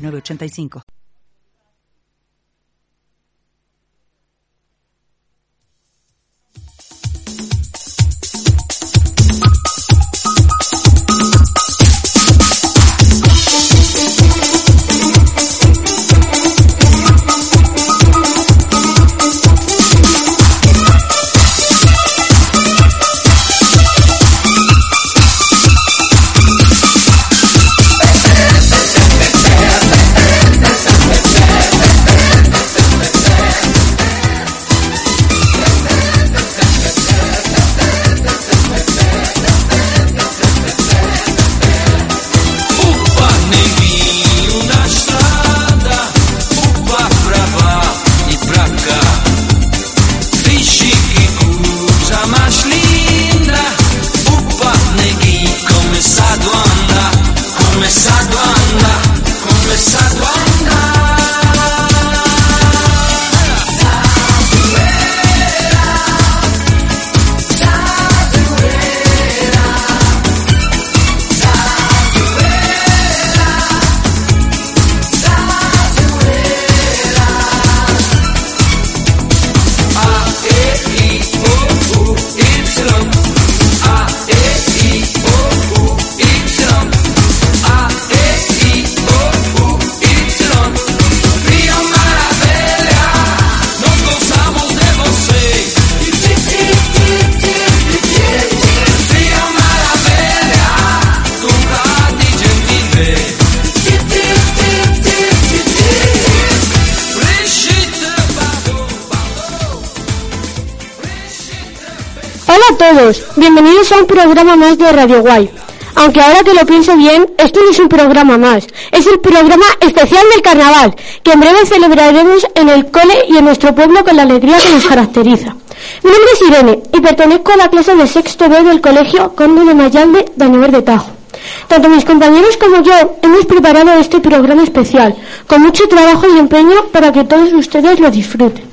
985. Bienvenidos a un programa más de Radio Guay. Aunque ahora que lo pienso bien, esto no es un programa más, es el programa especial del carnaval, que en breve celebraremos en el cole y en nuestro pueblo con la alegría que nos caracteriza. Mi nombre es Irene y pertenezco a la clase de sexto B del colegio Conde de Mayalde de Añover de Tajo. Tanto mis compañeros como yo hemos preparado este programa especial, con mucho trabajo y empeño para que todos ustedes lo disfruten.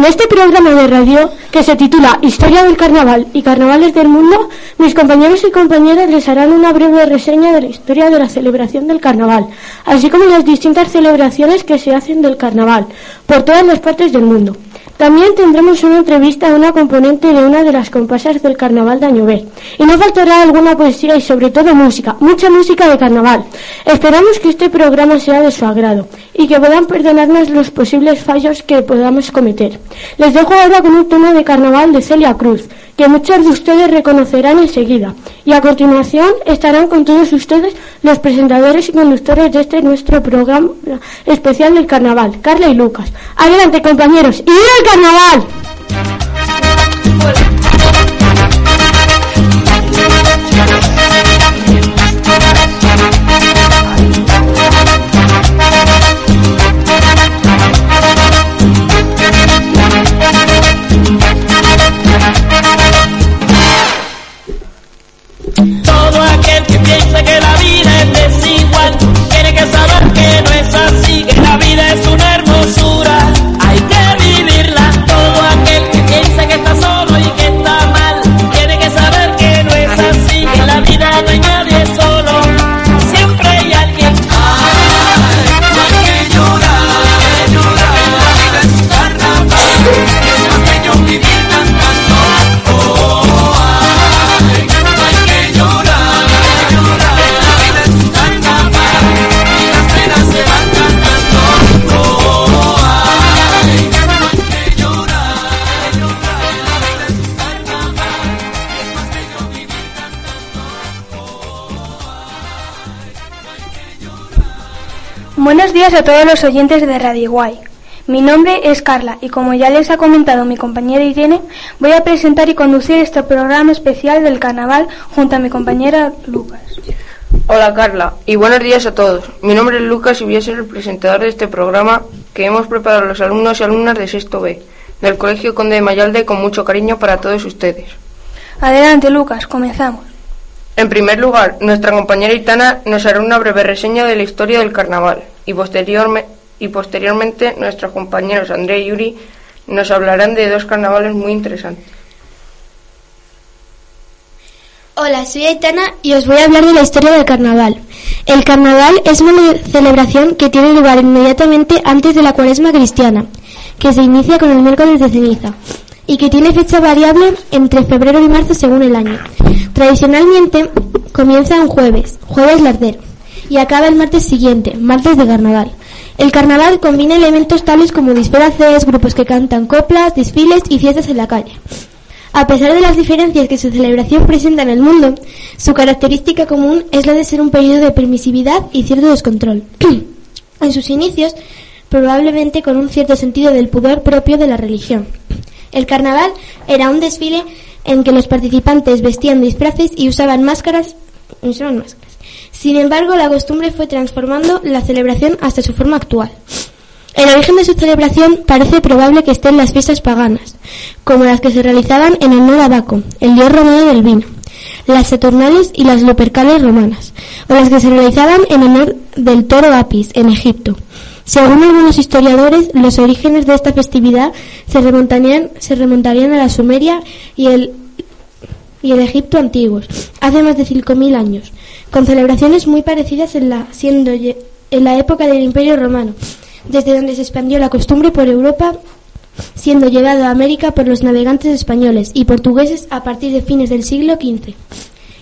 En este programa de radio, que se titula Historia del Carnaval y Carnavales del Mundo, mis compañeros y compañeras les harán una breve reseña de la historia de la celebración del Carnaval, así como las distintas celebraciones que se hacen del Carnaval por todas las partes del mundo. También tendremos una entrevista a una componente de una de las compasas del Carnaval de Añover. Y no faltará alguna poesía y sobre todo música, mucha música de Carnaval. Esperamos que este programa sea de su agrado y que puedan perdonarnos los posibles fallos que podamos cometer. Les dejo ahora con un tema de Carnaval de Celia Cruz, que muchos de ustedes reconocerán enseguida. Y a continuación estarán con todos ustedes los presentadores y conductores de este nuestro programa especial del carnaval, Carla y Lucas. Adelante compañeros, ¡y el carnaval! Días a todos los oyentes de Radio Guay. Mi nombre es Carla y como ya les ha comentado mi compañera Irene, voy a presentar y conducir este programa especial del carnaval junto a mi compañera Lucas. Hola Carla y buenos días a todos. Mi nombre es Lucas y voy a ser el presentador de este programa que hemos preparado los alumnos y alumnas de sexto B del Colegio Conde de Mayalde con mucho cariño para todos ustedes. Adelante Lucas, comenzamos. En primer lugar, nuestra compañera Itana nos hará una breve reseña de la historia del carnaval y, posteriormente nuestros compañeros André y Yuri nos hablarán de dos carnavales muy interesantes. Hola, soy Aitana y os voy a hablar de la historia del carnaval. El carnaval es una celebración que tiene lugar inmediatamente antes de la cuaresma cristiana, que se inicia con el miércoles de ceniza y que tiene fecha variable entre febrero y marzo según el año. Tradicionalmente comienza un jueves, jueves lardero, y acaba el martes siguiente, martes de carnaval. El carnaval combina elementos tales como disfraces, grupos que cantan coplas, desfiles y fiestas en la calle. A pesar de las diferencias que su celebración presenta en el mundo, su característica común es la de ser un periodo de permisividad y cierto descontrol. en sus inicios, probablemente con un cierto sentido del pudor propio de la religión. El carnaval era un desfile en que los participantes vestían disfraces y usaban máscaras, usaban máscaras. Sin embargo, la costumbre fue transformando la celebración hasta su forma actual. El origen de su celebración parece probable que esté en las fiestas paganas, como las que se realizaban en honor a Baco, el dios romano del vino, las Saturnales y las Lupercales romanas, o las que se realizaban en honor del toro Apis, en Egipto. Según algunos historiadores, los orígenes de esta festividad se remontarían, se remontarían a la Sumeria y el, y el Egipto antiguos, hace más de 5.000 años, con celebraciones muy parecidas en la, siendo en la época del Imperio Romano, desde donde se expandió la costumbre por Europa, siendo llevado a América por los navegantes españoles y portugueses a partir de fines del siglo XV.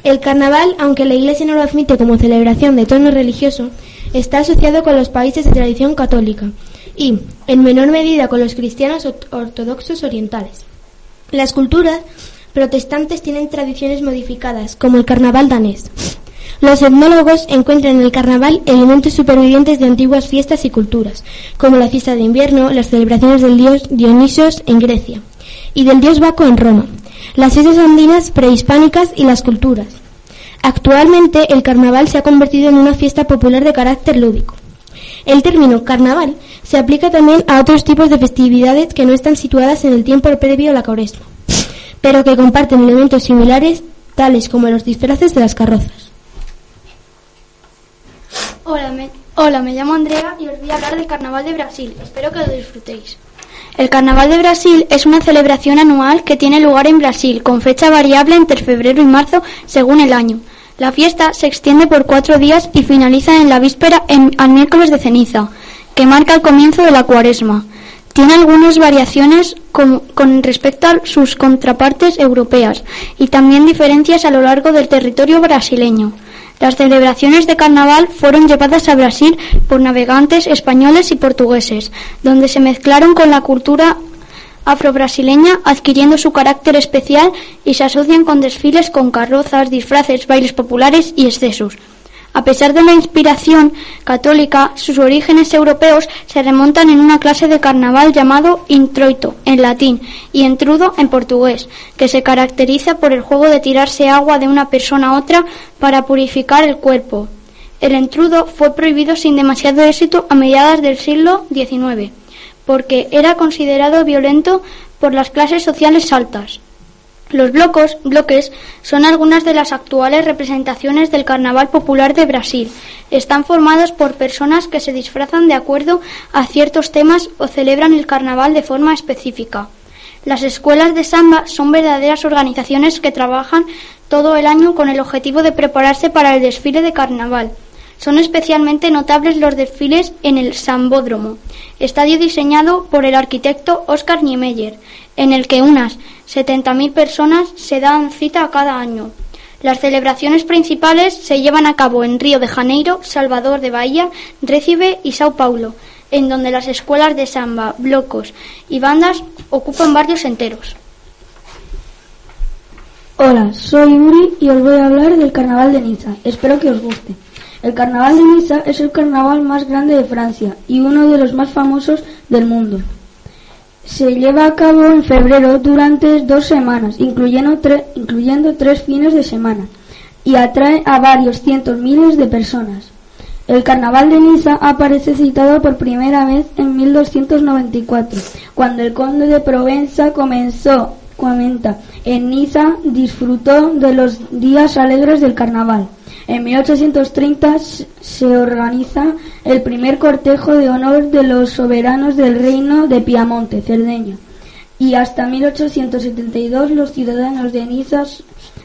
El carnaval, aunque la Iglesia no lo admite como celebración de tono religioso, está asociado con los países de tradición católica y, en menor medida, con los cristianos ortodoxos orientales. Las culturas protestantes tienen tradiciones modificadas, como el carnaval danés. Los etnólogos encuentran en el carnaval elementos supervivientes de antiguas fiestas y culturas, como la fiesta de invierno, las celebraciones del dios Dionisos en Grecia y del dios Baco en Roma, las fiestas andinas prehispánicas y las culturas. Actualmente el carnaval se ha convertido en una fiesta popular de carácter lúdico. El término carnaval se aplica también a otros tipos de festividades que no están situadas en el tiempo previo a la cuaresma, pero que comparten elementos similares tales como los disfraces de las carrozas. Hola me, hola, me llamo Andrea y os voy a hablar del Carnaval de Brasil. Espero que lo disfrutéis. El Carnaval de Brasil es una celebración anual que tiene lugar en Brasil, con fecha variable entre febrero y marzo según el año. La fiesta se extiende por cuatro días y finaliza en la víspera en, al miércoles de ceniza, que marca el comienzo de la cuaresma. Tiene algunas variaciones con, con, respecto a sus contrapartes europeas y también diferencias a lo largo del territorio brasileño. Las celebraciones de carnaval fueron llevadas a Brasil por navegantes españoles y portugueses, donde se mezclaron con la cultura afro-brasileña, adquiriendo su carácter especial y se asocian con desfiles con carrozas, disfraces, bailes populares y excesos. A pesar de la inspiración católica, sus orígenes europeos se remontan en una clase de carnaval llamado introito en latín y entrudo en portugués, que se caracteriza por el juego de tirarse agua de una persona a otra para purificar el cuerpo. El entrudo fue prohibido sin demasiado éxito a mediados del siglo XIX, porque era considerado violento por las clases sociales altas. Los blocos, bloques son algunas de las actuales representaciones del carnaval popular de Brasil. Están formados por personas que se disfrazan de acuerdo a ciertos temas o celebran el carnaval de forma específica. Las escuelas de samba son verdaderas organizaciones que trabajan todo el año con el objetivo de prepararse para el desfile de carnaval. Son especialmente notables los desfiles en el Sambódromo, estadio diseñado por el arquitecto Oscar Niemeyer, en el que unas 70.000 personas se dan cita cada año. Las celebraciones principales se llevan a cabo en Río de Janeiro, Salvador de Bahía, Recife y Sao Paulo, en donde las escuelas de samba, blocos y bandas ocupan barrios enteros. Hola, soy Uri y os voy a hablar del carnaval de Niza. Espero que os guste. El carnaval de Niza es el carnaval más grande de Francia y uno de los más famosos del mundo. Se lleva a cabo en febrero durante dos semanas, incluyendo, tres fines de semana, y atrae a varios cientos miles de personas. El carnaval de Niza aparece citado por primera vez en 1294, cuando el conde de Provenza comenzó, comenta, en Niza disfrutó de los días alegres del carnaval. En 1830 se organiza el primer cortejo de honor de los soberanos del reino de Piamonte, Cerdeña, y hasta 1872 los ciudadanos de Niza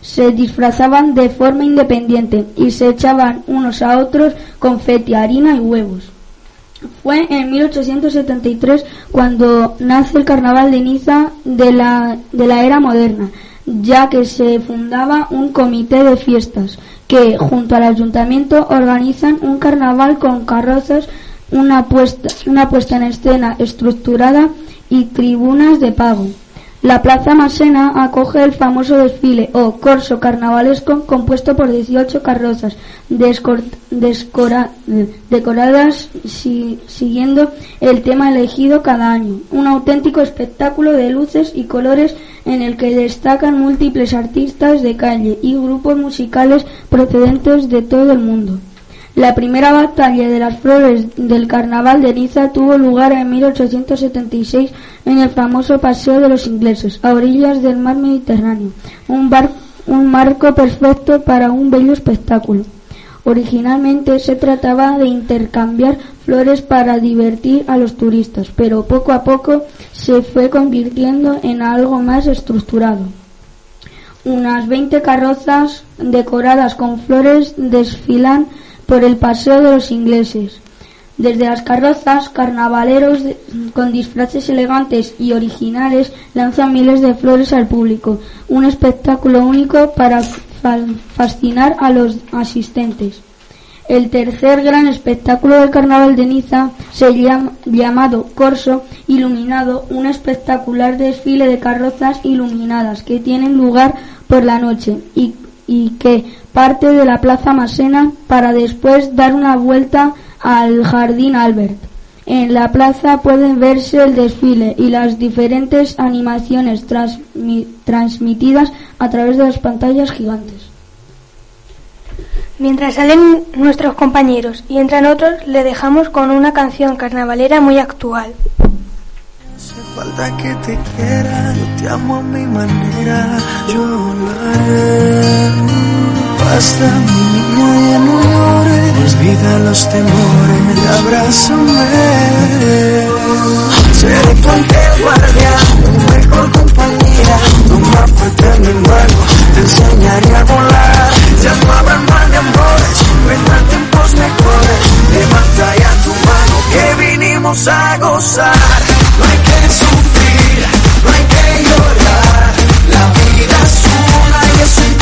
se disfrazaban de forma independiente y se echaban unos a otros confeti, harina y huevos. Fue en 1873 cuando nace el carnaval de Niza de la, de la era moderna, ya que se fundaba un comité de fiestas que, junto al ayuntamiento, organizan un carnaval con carrozas, una puesta, una puesta en escena estructurada y tribunas de pago. La Plaza Masena acoge el famoso desfile o corso carnavalesco compuesto por 18 carrozas decoradas siguiendo el tema elegido cada año. Un auténtico espectáculo de luces y colores en el que destacan múltiples artistas de calle y grupos musicales procedentes de todo el mundo. La primera batalla de las flores del carnaval de Niza tuvo lugar en 1876 en el famoso Paseo de los Ingleses, a orillas del mar Mediterráneo, un, un marco perfecto para un bello espectáculo. Originalmente se trataba de intercambiar flores para divertir a los turistas, pero poco a poco se fue convirtiendo en algo más estructurado. Unas 20 carrozas decoradas con flores desfilan por el paseo de los ingleses. Desde las carrozas, carnavaleros con disfraces elegantes y originales lanzan miles de flores al público, un espectáculo único para fascinar a los asistentes. El tercer gran espectáculo del carnaval de Niza se llama llamado Corso Iluminado, un espectacular desfile de carrozas iluminadas que tienen lugar por la noche y y que parte de la Plaza Masena para después dar una vuelta al Jardín Albert. En la plaza pueden verse el desfile y las diferentes animaciones transmitidas a través de las pantallas gigantes. Mientras salen nuestros compañeros y entran otros, le dejamos con una canción carnavalera muy actual. Hace falta que te quiera, yo te amo a mi manera, yo lo haré. Basta mi niña, ya no llores, olvida los temores, abrázame. Seré tu ángel guardián, mejor compañía, tu más fuerte mi mano, te enseñaré a volar. Ya no habrá mal de amores, vendrán tiempos mejores, levanta ya tu mano que vinimos a gozar. No hay que sufrir, no hay que llorar. La vida es una y es un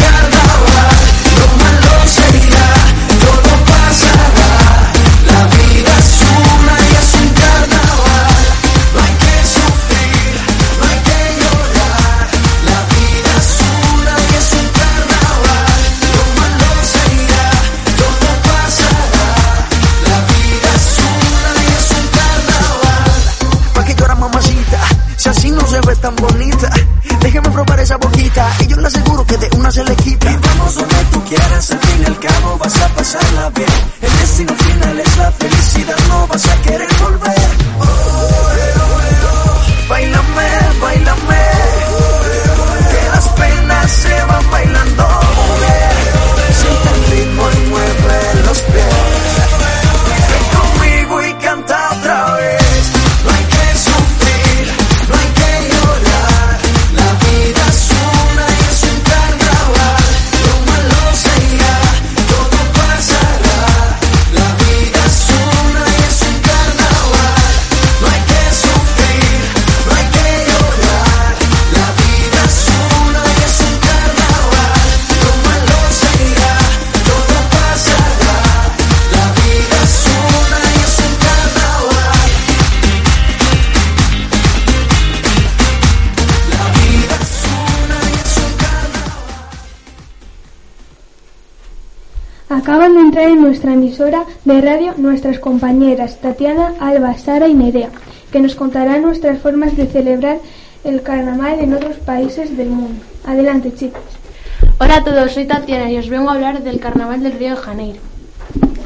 de radio nuestras compañeras Tatiana, Alba, Sara y Nerea, que nos contarán nuestras formas de celebrar el carnaval en otros países del mundo. Adelante, chicos. Hola a todos, soy Tatiana y os vengo a hablar del Carnaval del Río de Janeiro.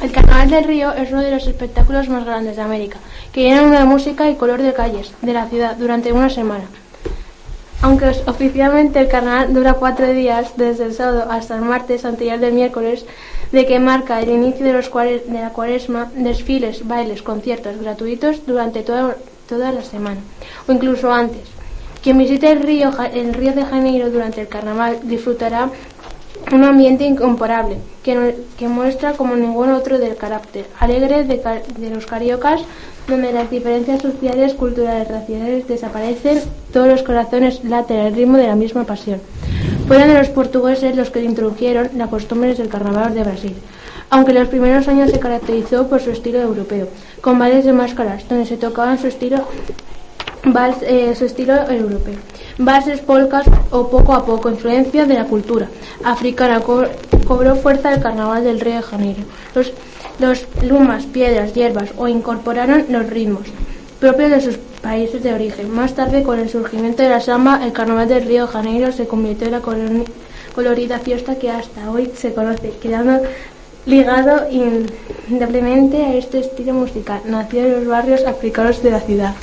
El Carnaval del Río es uno de los espectáculos más grandes de América, que llenan de música y color de calles de la ciudad durante una semana. Aunque oficialmente el carnaval dura cuatro días, desde el sábado hasta el martes anterior del miércoles, de que marca el inicio de, los de la cuaresma, desfiles, bailes, conciertos gratuitos durante toda, toda la semana, o incluso antes. Quien visite el río, el río de Janeiro durante el carnaval disfrutará un ambiente incomparable que, que, muestra como ningún otro del carácter alegre de, de, los cariocas, donde las diferencias sociales, culturales, raciales desaparecen, todos los corazones laten al ritmo de la misma pasión. Fueron de los portugueses los que introdujeron las costumbres del carnaval de Brasil, aunque en los primeros años se caracterizó por su estilo europeo, con bailes de máscaras, donde se tocaban su estilo vals, eh, su estilo europeo. Valses, polcas o poco a poco influencia de la cultura africana cobró fuerza el carnaval del Río de Janeiro. Los, los lumas, piedras, hierbas o incorporaron los ritmos propios de sus países de origen. Más tarde, con el surgimiento de la samba, el carnaval del Río de Janeiro se convirtió en la colorida fiesta que hasta hoy se conoce, quedando ligado indeblemente a este estilo musical, nacido en los barrios africanos de la ciudad.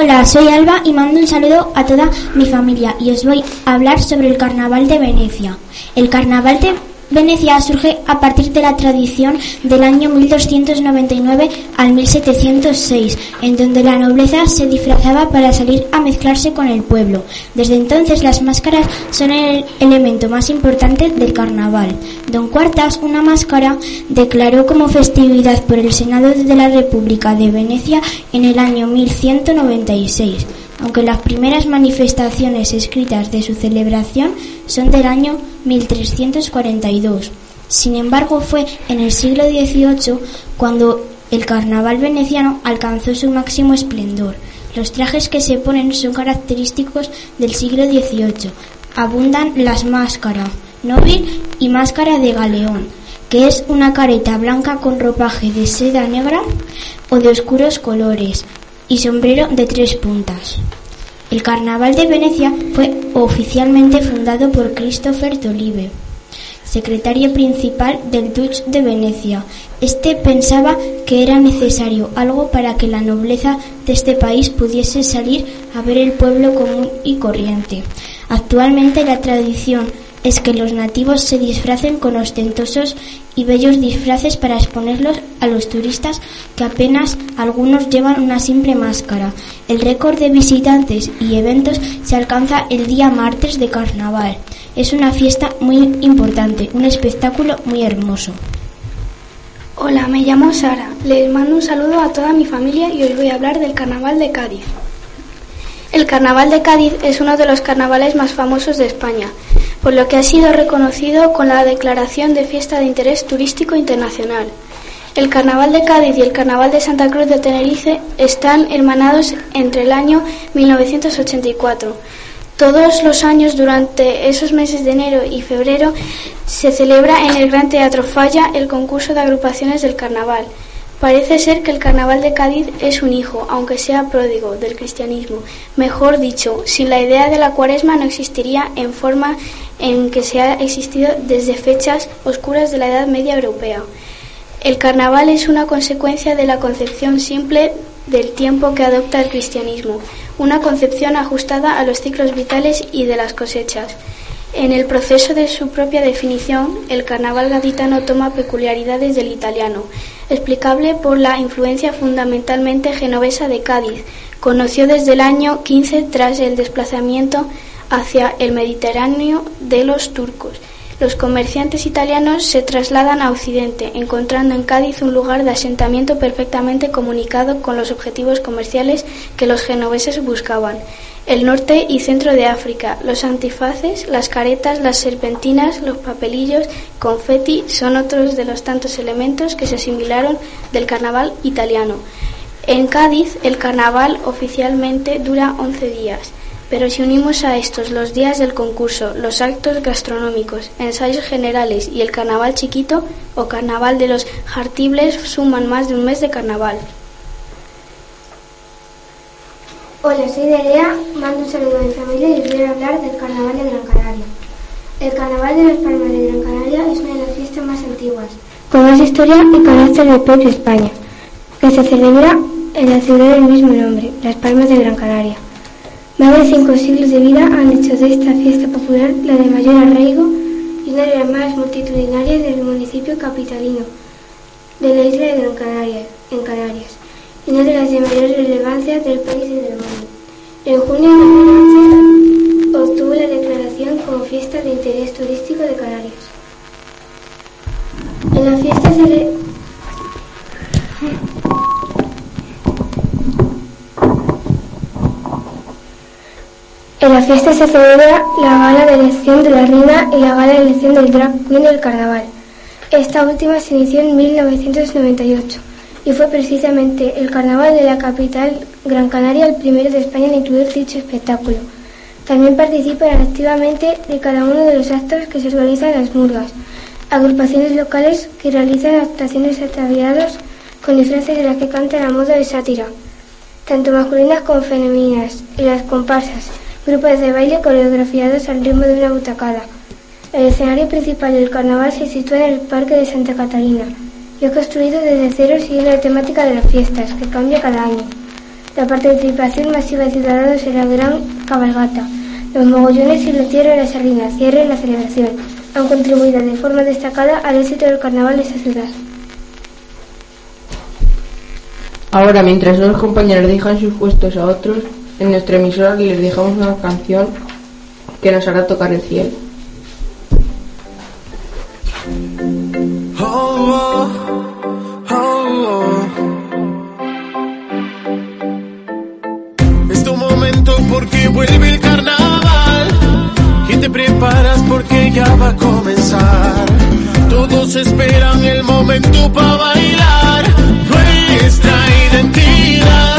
Hola, soy Alba y mando un saludo a toda mi familia y os voy a hablar sobre el Carnaval de Venecia. El Carnaval de Venecia surge a partir de la tradición del año 1299 al 1706, en donde la nobleza se disfrazaba para salir a mezclarse con el pueblo. Desde entonces las máscaras son el elemento más importante del carnaval. Don Cuartas, una máscara, declaró como festividad por el Senado de la República de Venecia en el año 1196 aunque las primeras manifestaciones escritas de su celebración son del año 1342. Sin embargo, fue en el siglo XVIII cuando el carnaval veneciano alcanzó su máximo esplendor. Los trajes que se ponen son característicos del siglo XVIII. Abundan las máscaras, nóvil y máscara de galeón, que es una careta blanca con ropaje de seda negra o de oscuros colores, y sombrero de tres puntas. El Carnaval de Venecia fue oficialmente fundado por Christopher Tolive, secretario principal del Dutch de Venecia. Este pensaba que era necesario algo para que la nobleza de este país pudiese salir a ver el pueblo común y corriente. Actualmente la tradición es que los nativos se disfracen con ostentosos y bellos disfraces para exponerlos a los turistas que apenas algunos llevan una simple máscara. El récord de visitantes y eventos se alcanza el día martes de carnaval. Es una fiesta muy importante, un espectáculo muy hermoso. Hola, me llamo Sara. Les mando un saludo a toda mi familia y hoy voy a hablar del carnaval de Cádiz. El carnaval de Cádiz es uno de los carnavales más famosos de España por lo que ha sido reconocido con la declaración de fiesta de interés turístico internacional. El Carnaval de Cádiz y el Carnaval de Santa Cruz de Tenerife están hermanados entre el año 1984. Todos los años durante esos meses de enero y febrero se celebra en el Gran Teatro Falla el concurso de agrupaciones del carnaval. Parece ser que el carnaval de Cádiz es un hijo, aunque sea pródigo, del cristianismo. Mejor dicho, sin la idea de la cuaresma no existiría en forma en que se ha existido desde fechas oscuras de la Edad Media Europea. El carnaval es una consecuencia de la concepción simple del tiempo que adopta el cristianismo, una concepción ajustada a los ciclos vitales y de las cosechas. En el proceso de su propia definición, el carnaval gaditano toma peculiaridades del italiano, explicable por la influencia fundamentalmente genovesa de Cádiz. Conoció desde el año 15 tras el desplazamiento hacia el Mediterráneo de los turcos. Los comerciantes italianos se trasladan a Occidente, encontrando en Cádiz un lugar de asentamiento perfectamente comunicado con los objetivos comerciales que los genoveses buscaban. El norte y centro de África, los antifaces, las caretas, las serpentinas, los papelillos, confeti son otros de los tantos elementos que se asimilaron del carnaval italiano. En Cádiz, el carnaval oficialmente dura 11 días. Pero si unimos a estos los días del concurso, los actos gastronómicos, ensayos generales y el carnaval chiquito o carnaval de los jartibles suman más de un mes de carnaval. Hola, soy Nerea, mando un saludo a mi familia y os voy hablar del Carnaval de Gran Canaria. El Carnaval de las Palmas de Gran Canaria es una de las fiestas más antiguas, con más historia y carácter del pueblo de España, que se celebra en la ciudad del mismo nombre, Las Palmas de Gran Canaria. Más de cinco siglos de vida han hecho de esta fiesta popular la de mayor arraigo y una de las más multitudinarias del municipio capitalino de la isla de Gran Canaria, en Canarias, una de las de mayor relevancia del país y del mundo. En junio de 2011 obtuvo la declaración como fiesta de interés turístico de Canarias. En la fiesta se. En la fiesta se celebra la gala de elección de la reina y la gala de elección del drag queen del carnaval. Esta última se inició en 1998 y fue precisamente el carnaval de la capital Gran Canaria el primero de España en incluir dicho espectáculo. También participan activamente de cada uno de los actos que se organizan en las murgas, agrupaciones locales que realizan actuaciones ataviados con disfraces de las que cantan a modo de sátira, tanto masculinas como femeninas, y las comparsas, grupos de baile coreografiados al ritmo de una butacada. El escenario principal del carnaval se sitúa en el Parque de Santa Catalina y es construido desde cero siguiendo la temática de las fiestas, que cambia cada año. La participación masiva de ciudadanos en la gran cabalgata, los mogollones y la tierra de la sardina cierren la celebración. Han contribuido de forma destacada al éxito del carnaval de esta ciudad. Ahora, mientras los compañeros dejan sus puestos a otros, en nuestra emisora les dejamos una canción que nos hará tocar el cielo. Oh, oh, oh. Es tu momento porque vuelve el carnaval y te preparas porque ya va a comenzar. Todos esperan el momento para bailar nuestra identidad,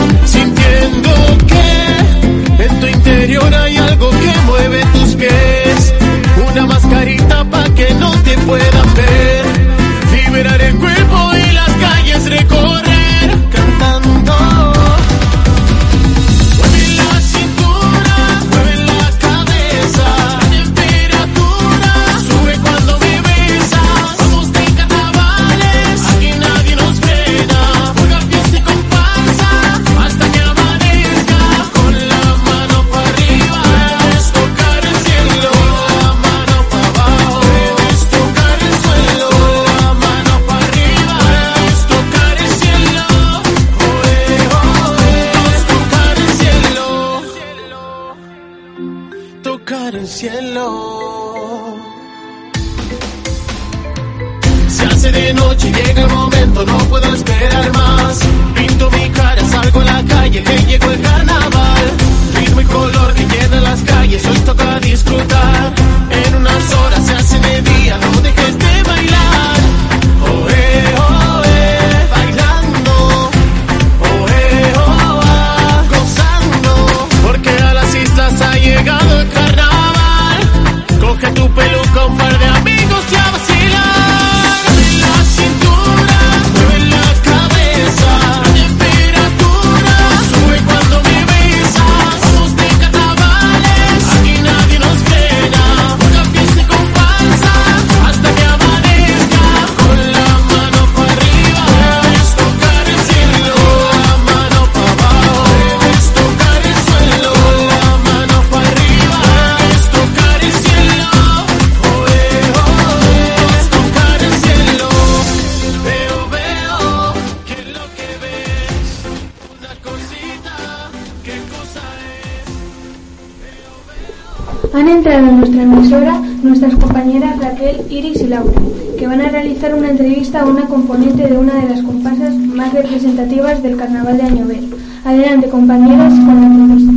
Han entrado en nuestra emisora nuestras compañeras Raquel, Iris y Laura, que van a realizar una entrevista a una componente de una de las comparsas más representativas del carnaval de Añover. Adelante, compañeras, con la entrevista.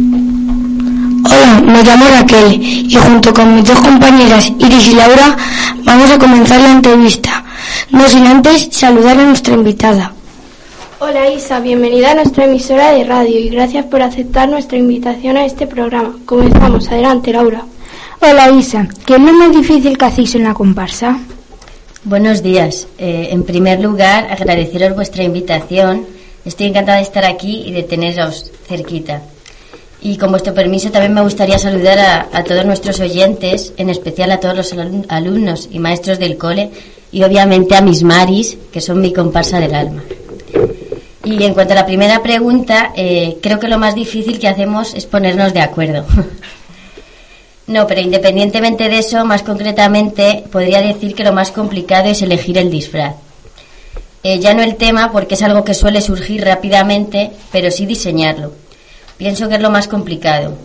Hola, me llamo Raquel y junto con mis dos compañeras Iris y Laura vamos a comenzar la entrevista. No sin antes saludar a nuestra invitada. Hola Isa, bienvenida a nuestra emisora de radio y gracias por aceptar nuestra invitación a este programa. Comenzamos, adelante Laura. Hola Isa, ¿qué es lo más difícil que hacéis en la comparsa? Buenos días. Eh, en primer lugar, agradeceros vuestra invitación. Estoy encantada de estar aquí y de teneros cerquita. Y con vuestro permiso también me gustaría saludar a, a todos nuestros oyentes, en especial a todos los alum- alumnos y maestros del cole y obviamente a mis Maris, que son mi comparsa del alma. Y en cuanto a la primera pregunta, eh, creo que lo más difícil que hacemos es ponernos de acuerdo. no, pero independientemente de eso, más concretamente, podría decir que lo más complicado es elegir el disfraz. Eh, ya no el tema, porque es algo que suele surgir rápidamente, pero sí diseñarlo. Pienso que es lo más complicado.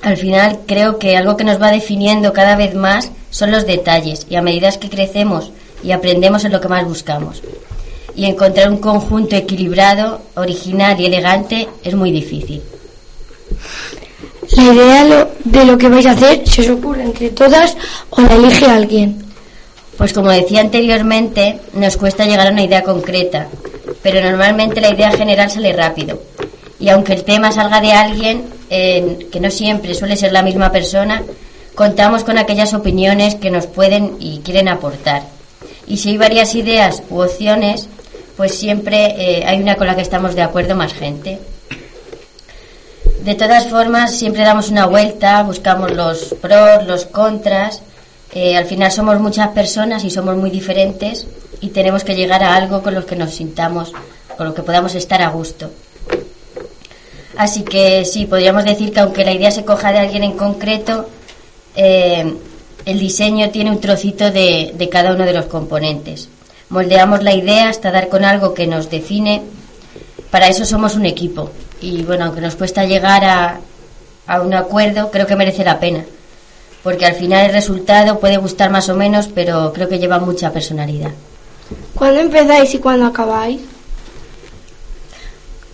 Al final creo que algo que nos va definiendo cada vez más son los detalles y a medida que crecemos y aprendemos es lo que más buscamos. Y encontrar un conjunto equilibrado, original y elegante es muy difícil. La idea de lo que vais a hacer se os ocurre entre todas o la elige alguien. Pues como decía anteriormente, nos cuesta llegar a una idea concreta, pero normalmente la idea general sale rápido. Y aunque el tema salga de alguien, eh, que no siempre suele ser la misma persona, contamos con aquellas opiniones que nos pueden y quieren aportar. Y si hay varias ideas u opciones, pues siempre eh, hay una con la que estamos de acuerdo más gente. De todas formas, siempre damos una vuelta, buscamos los pros, los contras. Eh, al final somos muchas personas y somos muy diferentes y tenemos que llegar a algo con lo que nos sintamos, con lo que podamos estar a gusto. Así que sí, podríamos decir que aunque la idea se coja de alguien en concreto, eh, el diseño tiene un trocito de, de cada uno de los componentes. Moldeamos la idea hasta dar con algo que nos define. Para eso somos un equipo. Y bueno, aunque nos cuesta llegar a, a un acuerdo, creo que merece la pena. Porque al final el resultado puede gustar más o menos, pero creo que lleva mucha personalidad. ¿Cuándo empezáis y cuándo acabáis?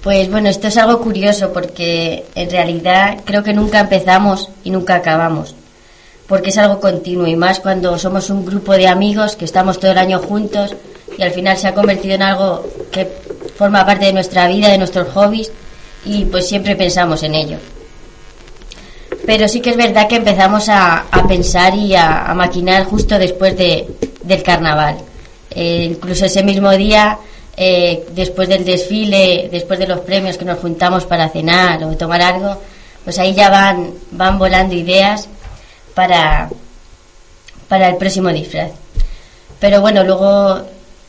Pues bueno, esto es algo curioso porque en realidad creo que nunca empezamos y nunca acabamos. Porque es algo continuo y más cuando somos un grupo de amigos que estamos todo el año juntos y al final se ha convertido en algo que forma parte de nuestra vida, de nuestros hobbies y pues siempre pensamos en ello. Pero sí que es verdad que empezamos a, pensar y a, a maquinar justo después de, del carnaval. Eh, incluso ese mismo día eh, después del desfile, después de los premios que nos juntamos para cenar o tomar algo, pues ahí ya van, van volando ideas para, para el próximo disfraz. Pero bueno, luego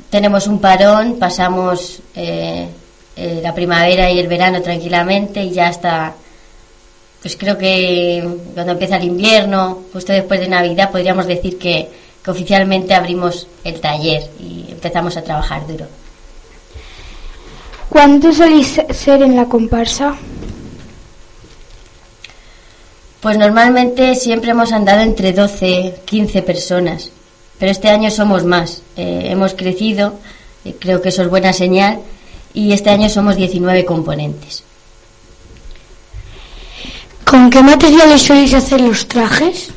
tenemos un parón, pasamos eh, eh, la primavera y el verano tranquilamente y ya hasta, pues creo que cuando empieza el invierno, justo después de Navidad, podríamos decir que, que oficialmente abrimos el taller y empezamos a trabajar duro. ¿Cuántos solís ser en la comparsa? Pues normalmente siempre hemos andado entre 12, 15 personas, pero este año somos más. Eh, hemos crecido, eh, creo que eso es buena señal, y este año somos 19 componentes. ¿Con qué materiales soléis hacer los trajes?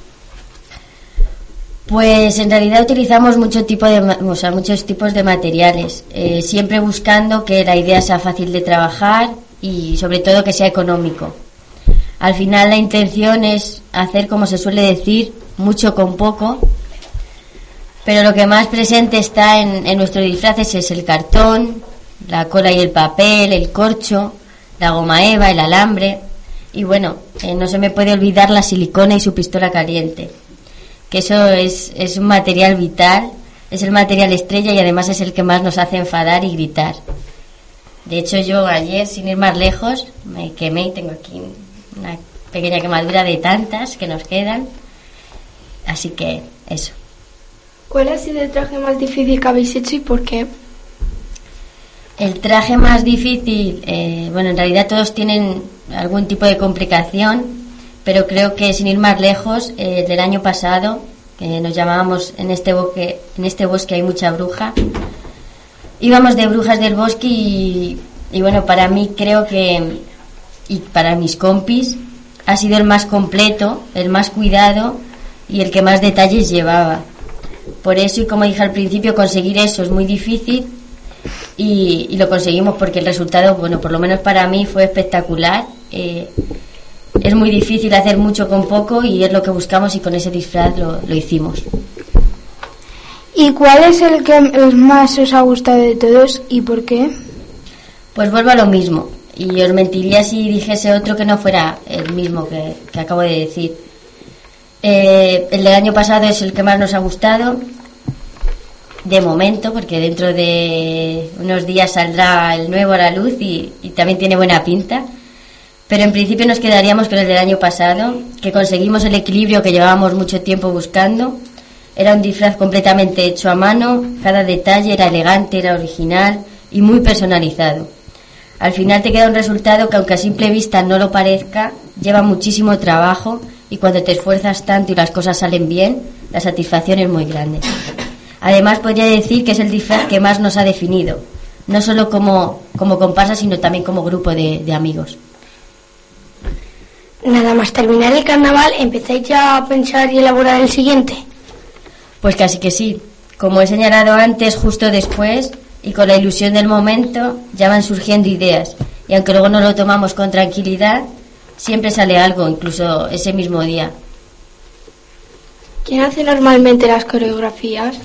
Pues en realidad utilizamos mucho tipo de, ma- o sea, muchos tipos de materiales, eh, siempre buscando que la idea sea fácil de trabajar y sobre todo que sea económico. Al final la intención es hacer, como se suele decir, mucho con poco, pero lo que más presente está en, en nuestros disfraces es el cartón, la cola y el papel, el corcho, la goma eva, el alambre y bueno, eh, no se me puede olvidar la silicona y su pistola caliente que eso es, es un material vital, es el material estrella y además es el que más nos hace enfadar y gritar. De hecho, yo ayer, sin ir más lejos, me quemé y tengo aquí una pequeña quemadura de tantas que nos quedan. Así que eso. ¿Cuál ha sido el traje más difícil que habéis hecho y por qué? El traje más difícil, eh, bueno, en realidad todos tienen algún tipo de complicación, pero creo que sin ir más lejos, eh, el del año pasado, que nos llamábamos en este bosque, en este bosque hay mucha bruja, íbamos de brujas del bosque y, y bueno, para mí creo que, y para mis compis, ha sido el más completo, el más cuidado y el que más detalles llevaba. Por eso, y como dije al principio, conseguir eso es muy difícil y, y lo conseguimos porque el resultado, bueno, por lo menos para mí fue espectacular. Eh, es muy difícil hacer mucho con poco y es lo que buscamos y con ese disfraz lo, lo hicimos. ¿Y cuál es el que más os ha gustado de todos y por qué? Pues vuelvo a lo mismo. Y os mentiría si dijese otro que no fuera el mismo que, que acabo de decir. Eh, el del año pasado es el que más nos ha gustado, de momento, porque dentro de unos días saldrá el nuevo a la luz y, y también tiene buena pinta. Pero en principio nos quedaríamos con el del año pasado, que conseguimos el equilibrio que llevábamos mucho tiempo buscando. Era un disfraz completamente hecho a mano, cada detalle era elegante, era original y muy personalizado. Al final te queda un resultado que aunque a simple vista no lo parezca, lleva muchísimo trabajo y cuando te esfuerzas tanto y las cosas salen bien, la satisfacción es muy grande. Además podría decir que es el disfraz que más nos ha definido, no solo como, como comparsa, sino también como grupo de, de amigos. Nada más terminar el carnaval, ¿empezáis ya a pensar y elaborar el siguiente? Pues casi que sí. Como he señalado antes, justo después, y con la ilusión del momento, ya van surgiendo ideas. Y aunque luego no lo tomamos con tranquilidad, siempre sale algo, incluso ese mismo día. ¿Quién hace normalmente las coreografías?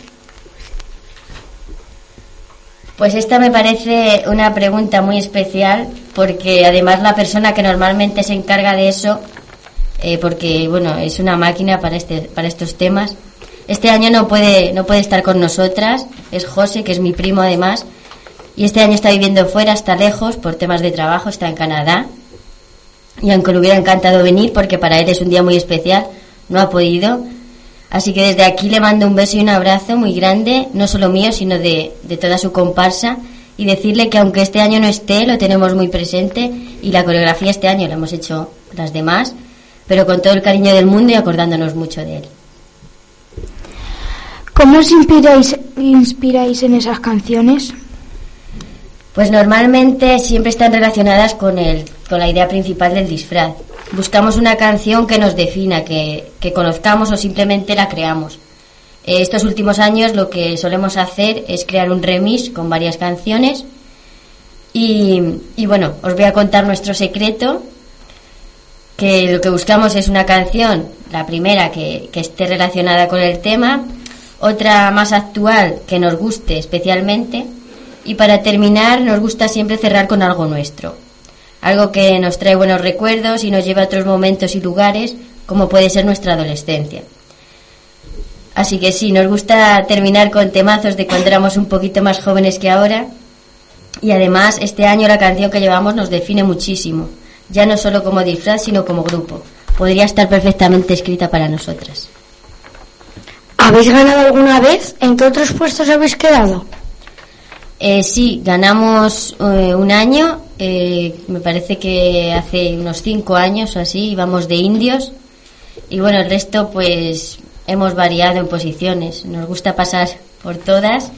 Pues esta me parece una pregunta muy especial porque además la persona que normalmente se encarga de eso, eh, porque bueno, es una máquina para, este, para estos temas, este año no puede, no puede estar con nosotras, es José, que es mi primo además, y este año está viviendo fuera, está lejos por temas de trabajo, está en Canadá, y aunque le hubiera encantado venir porque para él es un día muy especial, no ha podido, Así que desde aquí le mando un beso y un abrazo muy grande, no solo mío, sino de, de, toda su comparsa, y decirle que aunque este año no esté, lo tenemos muy presente, y la coreografía este año la hemos hecho las demás, pero con todo el cariño del mundo y acordándonos mucho de él. ¿Cómo os inspiráis, en esas canciones? Pues normalmente siempre están relacionadas con, el, con la idea principal del disfraz. Buscamos una canción que nos defina, que, que conozcamos o simplemente la creamos. Eh, estos últimos años lo que solemos hacer es crear un remix con varias canciones y, y bueno, os voy a contar nuestro secreto, que lo que buscamos es una canción, la primera que, que esté relacionada con el tema, otra más actual que nos guste especialmente y para terminar nos gusta siempre cerrar con algo nuestro algo que nos trae buenos recuerdos y nos lleva a otros momentos y lugares, como puede ser nuestra adolescencia. Así que sí, nos gusta terminar con temazos de cuando éramos un poquito más jóvenes que ahora. Y además, este año la canción que llevamos nos define muchísimo, ya no solo como disfraz, sino como grupo. Podría estar perfectamente escrita para nosotras. ¿Habéis ganado alguna vez? ¿En qué otros puestos habéis quedado? Eh, sí, ganamos eh, un año, eh, me parece que hace unos cinco años o así, íbamos de indios. Y bueno, el resto pues hemos variado en posiciones. Nos gusta pasar por todas.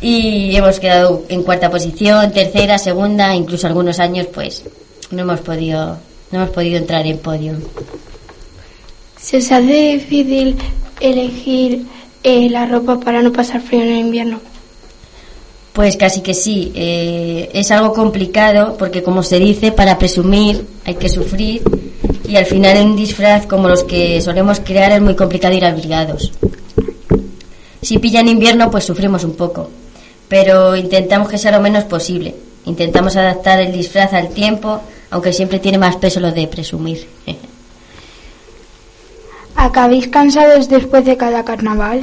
Y hemos quedado en cuarta posición, tercera, segunda, incluso algunos años pues no hemos podido, no hemos podido entrar en podio. ¿Se os hace difícil elegir eh, la ropa para no pasar frío en el invierno? Pues casi que sí. Eh, es algo complicado porque, como se dice, para presumir hay que sufrir y al final un disfraz como los que solemos crear es muy complicado ir abrigados. Si pilla en invierno, pues sufrimos un poco, pero intentamos que sea lo menos posible. Intentamos adaptar el disfraz al tiempo, aunque siempre tiene más peso lo de presumir. ¿Acabéis cansados después de cada carnaval?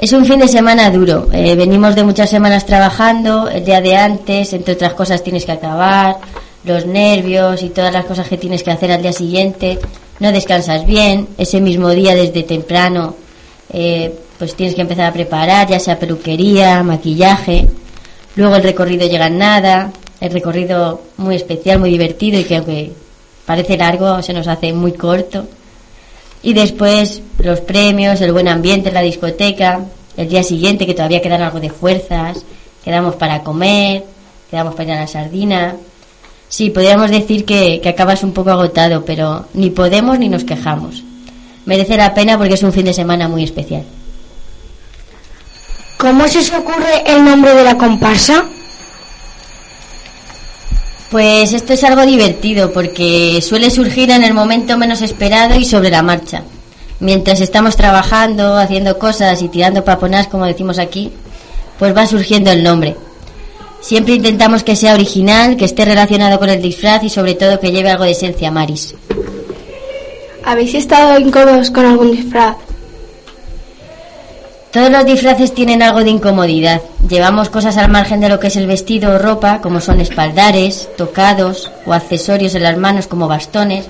Es un fin de semana duro. Eh, venimos de muchas semanas trabajando, el día de antes, entre otras cosas tienes que acabar, los nervios y todas las cosas que tienes que hacer al día siguiente. No descansas bien, ese mismo día desde temprano, eh, pues tienes que empezar a preparar, ya sea peluquería, maquillaje. Luego el recorrido llega en nada, el recorrido muy especial, muy divertido y que aunque parece largo, se nos hace muy corto. Y después los premios, el buen ambiente en la discoteca, el día siguiente que todavía quedan algo de fuerzas, quedamos para comer, quedamos para ir a la sardina. Sí, podríamos decir que, que acabas un poco agotado, pero ni podemos ni nos quejamos. Merece la pena porque es un fin de semana muy especial. ¿Cómo se os ocurre el nombre de la comparsa? Pues esto es algo divertido porque suele surgir en el momento menos esperado y sobre la marcha. Mientras estamos trabajando, haciendo cosas y tirando paponas, como decimos aquí, pues va surgiendo el nombre. Siempre intentamos que sea original, que esté relacionado con el disfraz y sobre todo que lleve algo de esencia Maris. ¿Habéis estado incómodos con algún disfraz? Todos los disfraces tienen algo de incomodidad. Llevamos cosas al margen de lo que es el vestido o ropa, como son espaldares, tocados o accesorios en las manos como bastones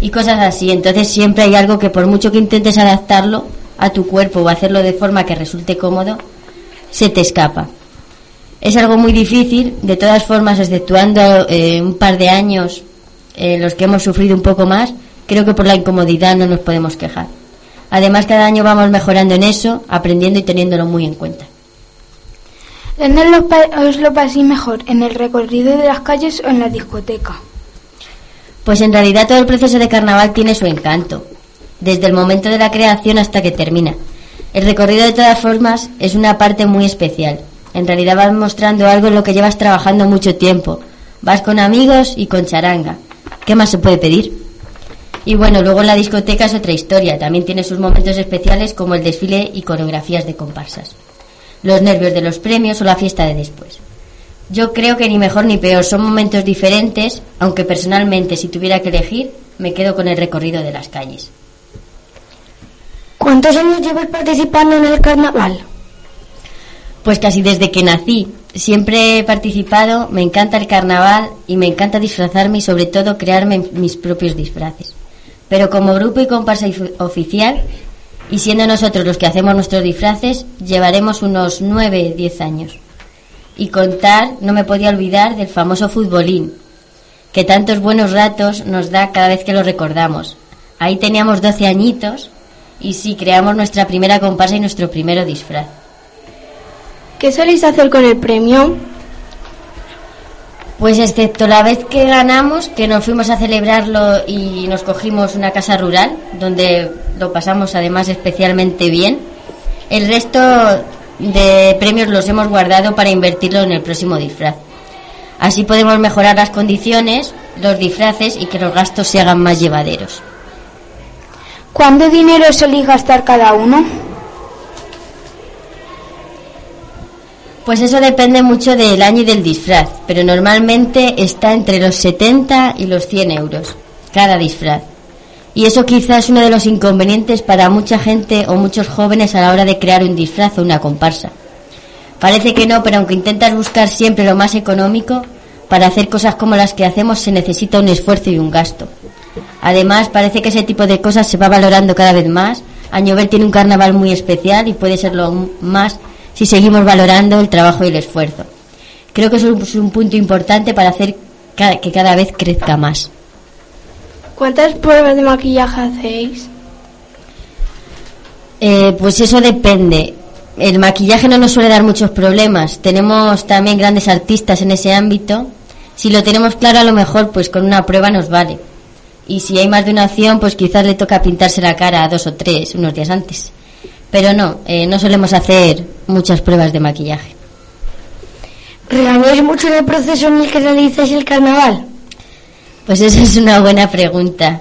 y cosas así. Entonces siempre hay algo que por mucho que intentes adaptarlo a tu cuerpo o hacerlo de forma que resulte cómodo, se te escapa. Es algo muy difícil, de todas formas, exceptuando eh, un par de años en los que hemos sufrido un poco más, creo que por la incomodidad no nos podemos quejar. Además, cada año vamos mejorando en eso, aprendiendo y teniéndolo muy en cuenta. ¿Dónde lo os lo paséis mejor? ¿En el recorrido de las calles o en la discoteca? Pues en realidad todo el proceso de carnaval tiene su encanto, desde el momento de la creación hasta que termina. El recorrido de todas formas es una parte muy especial. En realidad vas mostrando algo en lo que llevas trabajando mucho tiempo. Vas con amigos y con charanga. ¿Qué más se puede pedir? Y bueno, luego la discoteca es otra historia. También tiene sus momentos especiales como el desfile y coreografías de comparsas. Los nervios de los premios o la fiesta de después. Yo creo que ni mejor ni peor, son momentos diferentes, aunque personalmente si tuviera que elegir, me quedo con el recorrido de las calles. ¿Cuántos años llevas participando en el carnaval? Pues casi desde que nací. Siempre he participado, me encanta el carnaval y me encanta disfrazarme y sobre todo crearme mis propios disfraces. Pero como grupo y comparsa oficial, y siendo nosotros los que hacemos nuestros disfraces, llevaremos unos 9, 10 años. Y contar, no me podía olvidar del famoso futbolín, que tantos buenos ratos nos da cada vez que lo recordamos. Ahí teníamos 12 añitos y sí, creamos nuestra primera comparsa y nuestro primero disfraz. ¿Qué soléis hacer con el premio? Pues excepto la vez que ganamos, que nos fuimos a celebrarlo y nos cogimos una casa rural, donde lo pasamos además especialmente bien, el resto de premios los hemos guardado para invertirlo en el próximo disfraz. Así podemos mejorar las condiciones, los disfraces y que los gastos se hagan más llevaderos. ¿Cuánto dinero solís gastar cada uno? Pues eso depende mucho del año y del disfraz, pero normalmente está entre los 70 y los 100 euros cada disfraz. Y eso quizás es uno de los inconvenientes para mucha gente o muchos jóvenes a la hora de crear un disfraz o una comparsa. Parece que no, pero aunque intentas buscar siempre lo más económico, para hacer cosas como las que hacemos se necesita un esfuerzo y un gasto. Además, parece que ese tipo de cosas se va valorando cada vez más. Añover tiene un carnaval muy especial y puede serlo más si seguimos valorando el trabajo y el esfuerzo. Creo que eso es un punto importante para hacer que cada vez crezca más. ¿Cuántas pruebas de maquillaje hacéis? Eh, pues eso depende. El maquillaje no nos suele dar muchos problemas. Tenemos también grandes artistas en ese ámbito. Si lo tenemos claro, a lo mejor, pues con una prueba nos vale. Y si hay más de una acción, pues quizás le toca pintarse la cara a dos o tres unos días antes. Pero no, eh, no solemos hacer muchas pruebas de maquillaje. ¿Regañáis mucho en el proceso en el que realizáis el carnaval? Pues esa es una buena pregunta.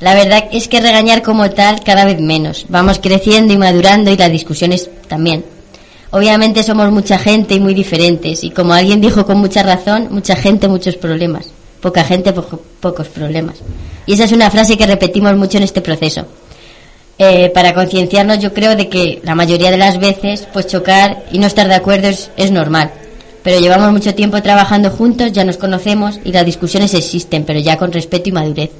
La verdad es que regañar como tal cada vez menos. Vamos creciendo y madurando y las discusiones también. Obviamente somos mucha gente y muy diferentes y como alguien dijo con mucha razón, mucha gente, muchos problemas. Poca gente, pocos problemas. Y esa es una frase que repetimos mucho en este proceso. Eh, para concienciarnos yo creo de que la mayoría de las veces pues chocar y no estar de acuerdo es, es normal. Pero llevamos mucho tiempo trabajando juntos, ya nos conocemos y las discusiones existen, pero ya con respeto y madurez.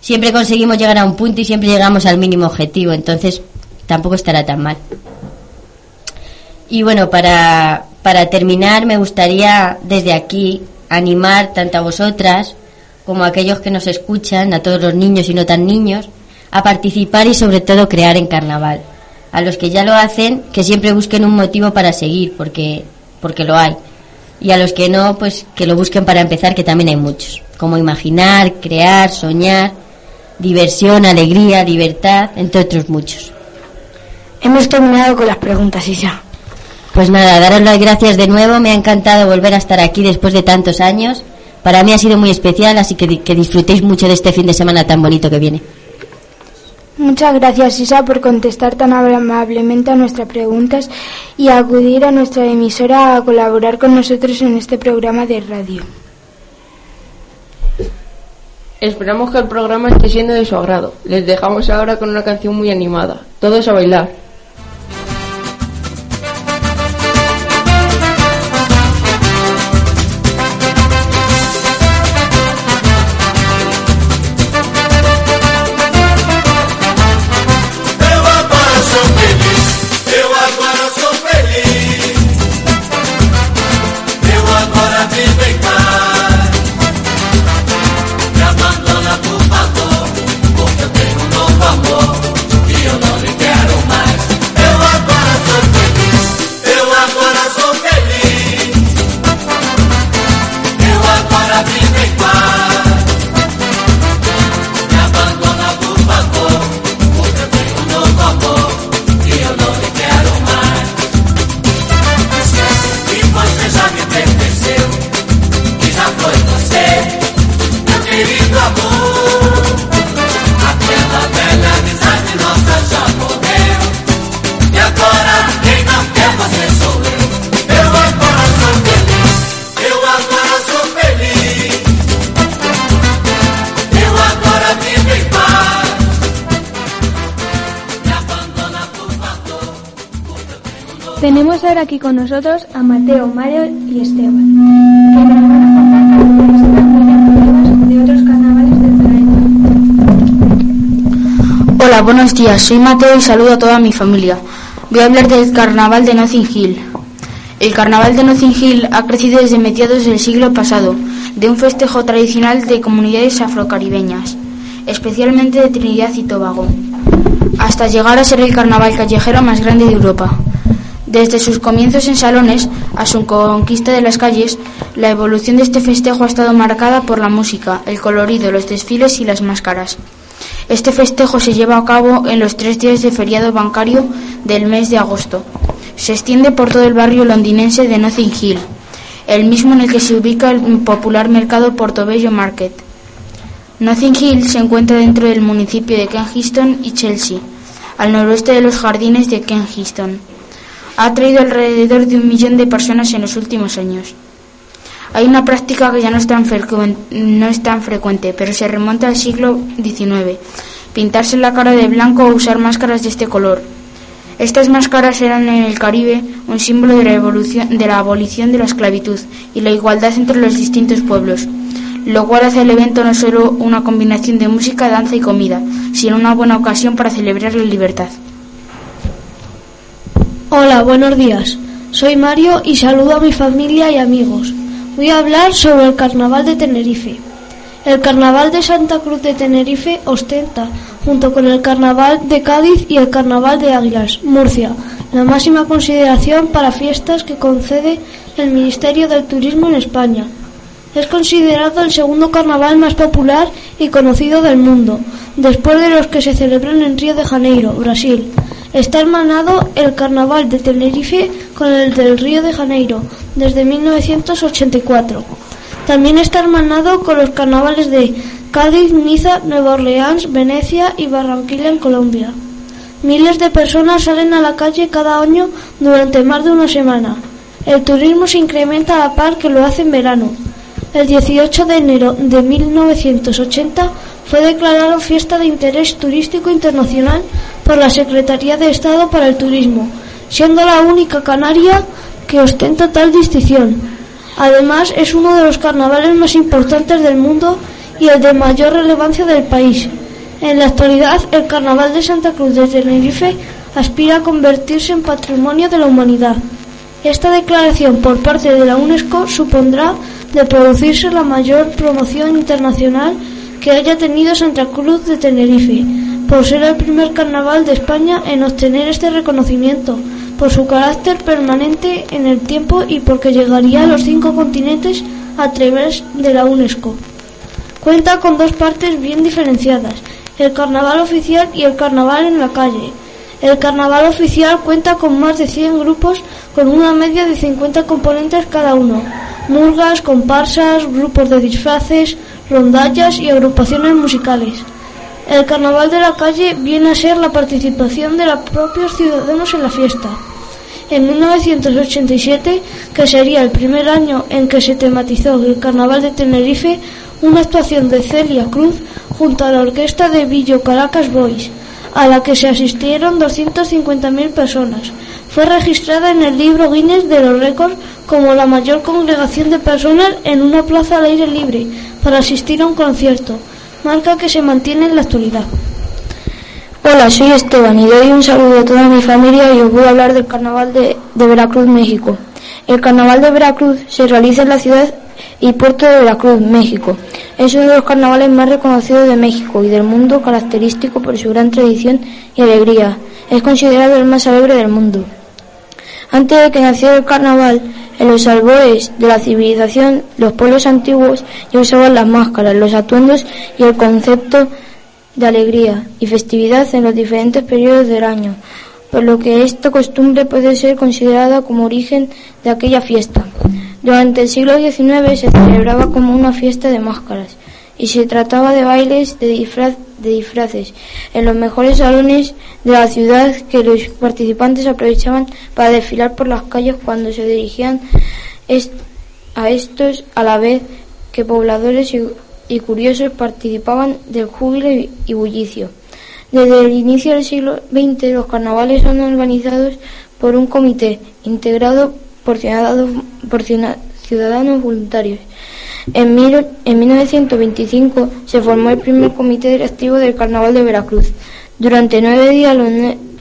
Siempre conseguimos llegar a un punto y siempre llegamos al mínimo objetivo, entonces tampoco estará tan mal. Y bueno, para, para terminar me gustaría desde aquí animar tanto a vosotras como a aquellos que nos escuchan, a todos los niños y no tan niños, a participar y sobre todo crear en carnaval. A los que ya lo hacen, que siempre busquen un motivo para seguir, porque, porque lo hay. Y a los que no, pues que lo busquen para empezar, que también hay muchos. Como imaginar, crear, soñar, diversión, alegría, libertad, entre otros muchos. Hemos terminado con las preguntas, Isa. Pues nada, daros las gracias de nuevo. Me ha encantado volver a estar aquí después de tantos años. Para mí ha sido muy especial, así que, que disfrutéis mucho de este fin de semana tan bonito que viene. Muchas gracias, Isa, por contestar tan amablemente a nuestras preguntas y acudir a nuestra emisora a colaborar con nosotros en este programa de radio. Esperamos que el programa esté siendo de su agrado. Les dejamos ahora con una canción muy animada. Todos a bailar. Aquí con nosotros a Mateo, Mario y Esteban, de otros carnavales del. Hola, buenos días. Soy Mateo y saludo a toda mi familia. Voy a hablar del carnaval de Nothing Hill. El carnaval de Nothing Hill ha crecido desde mediados del siglo pasado, de un festejo tradicional de comunidades afrocaribeñas, especialmente de Trinidad y Tobago, hasta llegar a ser el carnaval callejero más grande de Europa. Desde sus comienzos en salones a su conquista de las calles, la evolución de este festejo ha estado marcada por la música, el colorido, los desfiles y las máscaras. Este festejo se lleva a cabo en los tres días de feriado bancario del mes de agosto. Se extiende por todo el barrio londinense de Nothing Hill, el mismo en el que se ubica el popular mercado Portobello Market. Nothing Hill se encuentra dentro del municipio de Kensington y Chelsea, al noroeste de los jardines de Kensington ha atraído alrededor de un millón de personas en los últimos años. Hay una práctica que ya no es tan, frecuente, pero se remonta al siglo XIX. Pintarse la cara de blanco o usar máscaras de este color. Estas máscaras eran en el Caribe un símbolo de la, evolución, de la abolición de la esclavitud y la igualdad entre los distintos pueblos, lo cual hace el evento no solo una combinación de música, danza y comida, sino una buena ocasión para celebrar la libertad. Hola, buenos días. Soy Mario y saludo a mi familia y amigos. Voy a hablar sobre el Carnaval de Tenerife. El Carnaval de Santa Cruz de Tenerife ostenta, junto con el Carnaval de Cádiz y el Carnaval de Águilas, Murcia, la máxima consideración para fiestas que concede el Ministerio del Turismo en España. Es considerado el segundo carnaval más popular y conocido del mundo, después de los que se celebran en Río de Janeiro, Brasil. Está hermanado el carnaval de Tenerife con el del Río de Janeiro desde 1984. También está hermanado con los carnavales de Cádiz, Niza, Nueva Orleans, Venecia y Barranquilla en Colombia. Miles de personas salen a la calle cada año durante más de una semana. El turismo se incrementa a par que lo hace en verano. El 18 de enero de 1980 fue declarado fiesta de interés turístico internacional por la Secretaría de Estado para el Turismo, siendo la única canaria que ostenta tal distinción. Además, es uno de los carnavales más importantes del mundo y el de mayor relevancia del país. En la actualidad, el Carnaval de Santa Cruz de Tenerife aspira a convertirse en patrimonio de la humanidad. Esta declaración por parte de la UNESCO supondrá de producirse la mayor promoción internacional que haya tenido Santa Cruz de Tenerife, por ser el primer carnaval de España en obtener este reconocimiento, por su carácter permanente en el tiempo y porque llegaría a los cinco continentes a través de la UNESCO. Cuenta con dos partes bien diferenciadas, el carnaval oficial y el carnaval en la calle. El carnaval oficial cuenta con más de 100 grupos con una media de 50 componentes cada uno, murgas, comparsas, grupos de disfraces, rondallas y agrupaciones musicales. El carnaval de la calle viene a ser la participación de los propios ciudadanos en la fiesta. En 1987, que sería el primer año en que se tematizó el carnaval de Tenerife, una actuación de Celia Cruz junto a la orquesta de Villo Caracas Boys, a la que se asistieron 250.000 personas. Fue registrada en el libro Guinness de los récords como la mayor congregación de personas en una plaza al aire libre para asistir a un concierto, marca que se mantiene en la actualidad. Hola, soy Esteban y doy un saludo a toda mi familia y os voy a hablar del carnaval de, de Veracruz, México. El carnaval de Veracruz se realiza en la ciudad y puerto de Veracruz, México. Es uno de los carnavales más reconocidos de México y del mundo, característico por su gran tradición y alegría. Es considerado el más alegre del mundo. Antes de que naciera el carnaval, en los albores de la civilización, los pueblos antiguos ya usaban las máscaras, los atuendos y el concepto de alegría y festividad en los diferentes periodos del año, por lo que esta costumbre puede ser considerada como origen de aquella fiesta. Durante el siglo XIX se celebraba como una fiesta de máscaras y se trataba de bailes de, disfraz, de disfraces en los mejores salones de la ciudad que los participantes aprovechaban para desfilar por las calles cuando se dirigían a estos a la vez que pobladores y, y curiosos participaban del júbilo y, y bullicio. Desde el inicio del siglo XX los carnavales son organizados por un comité integrado por ciudadanos, por ciudadanos voluntarios. En, mil, en 1925 se formó el primer comité directivo del Carnaval de Veracruz. Durante nueve días, los,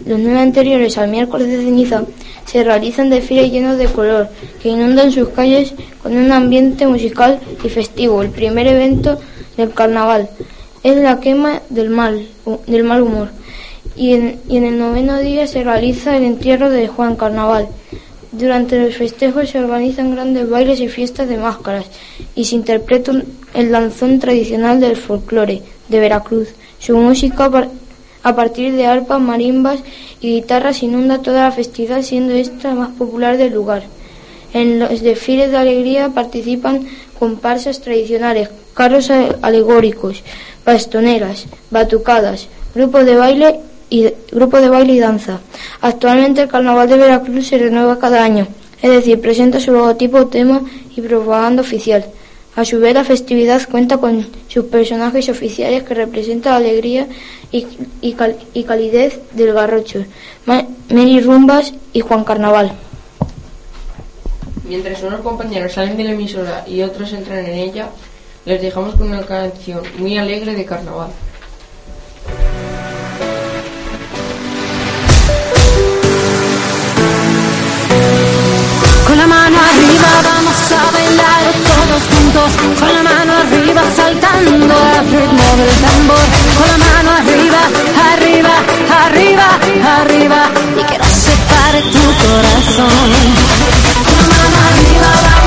los nueve anteriores al miércoles de ceniza, se realizan desfiles llenos de color que inundan sus calles con un ambiente musical y festivo. El primer evento del carnaval es la quema del mal, del mal humor. Y en, y en el noveno día se realiza el entierro de Juan Carnaval. Durante los festejos se organizan grandes bailes y fiestas de máscaras y se interpreta el danzón tradicional del folclore de Veracruz. Su música a partir de arpas, marimbas y guitarras inunda toda la festividad siendo esta la más popular del lugar. En los desfiles de alegría participan comparsas tradicionales, carros alegóricos, bastoneras, batucadas, grupos de baile y grupo de baile y danza. Actualmente el Carnaval de Veracruz se renueva cada año, es decir, presenta su logotipo, tema y propaganda oficial. A su vez, la festividad cuenta con sus personajes oficiales que representan la alegría y, y cal- y calidez del garrocho, Ma- Mary Rumbas y Juan Carnaval. Mientras unos compañeros salen de la emisora y otros entran en ella, les dejamos con una canción muy alegre de carnaval. Con la mano arriba vamos a bailar todos juntos, con la mano arriba saltando al ritmo del tambor, con la mano arriba, arriba, arriba, arriba, y que no se pare tu corazón. Con la mano arriba vamos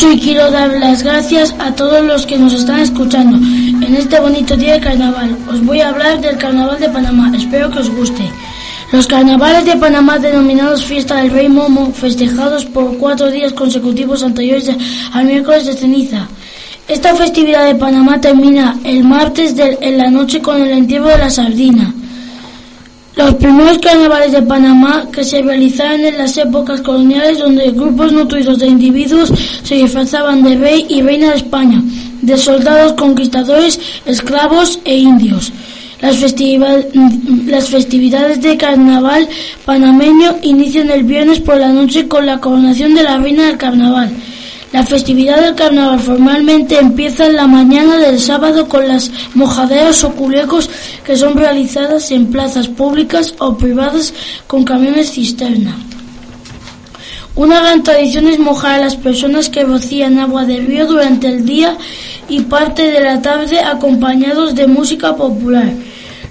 Alonso y quiero dar las gracias a todos los que nos están escuchando en este bonito día de carnaval. Os voy a hablar del carnaval de Panamá, espero que os guste. Los carnavales de Panamá, denominados Fiesta del Rey Momo, festejados por cuatro días consecutivos anteriores al miércoles de ceniza. Esta festividad de Panamá termina el martes en la noche con el entierro de la sardina. Los primeros carnavales de Panamá que se realizaron en las épocas coloniales donde grupos nutridos de individuos se disfrazaban de rey y reina de España, de soldados conquistadores, esclavos e indios. Las, las festividades de carnaval panameño inician el viernes por la noche con la coronación de la reina del carnaval. La festividad del carnaval formalmente empieza en la mañana del sábado con las mojaderas o culecos que son realizadas en plazas públicas o privadas con camiones cisterna. Una gran tradición es mojar a las personas que rocían agua de río durante el día y parte de la tarde acompañados de música popular.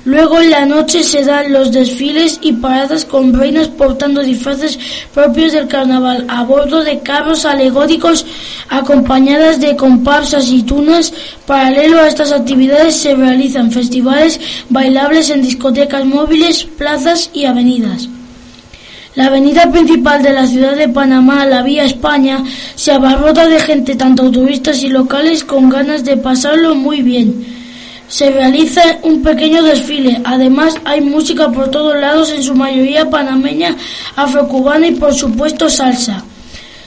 Luego en la noche se dan los desfiles y paradas con reinas portando disfraces propios del carnaval a bordo de carros alegóricos acompañadas de comparsas y tunas. Paralelo a estas actividades se realizan festivales bailables en discotecas móviles, plazas y avenidas. La avenida principal de la ciudad de Panamá, la Vía España, se abarrota de gente, tanto turistas y locales, con ganas de pasarlo muy bien se realiza un pequeño desfile. Además, hay música por todos lados, en su mayoría panameña, afrocubana y por supuesto salsa.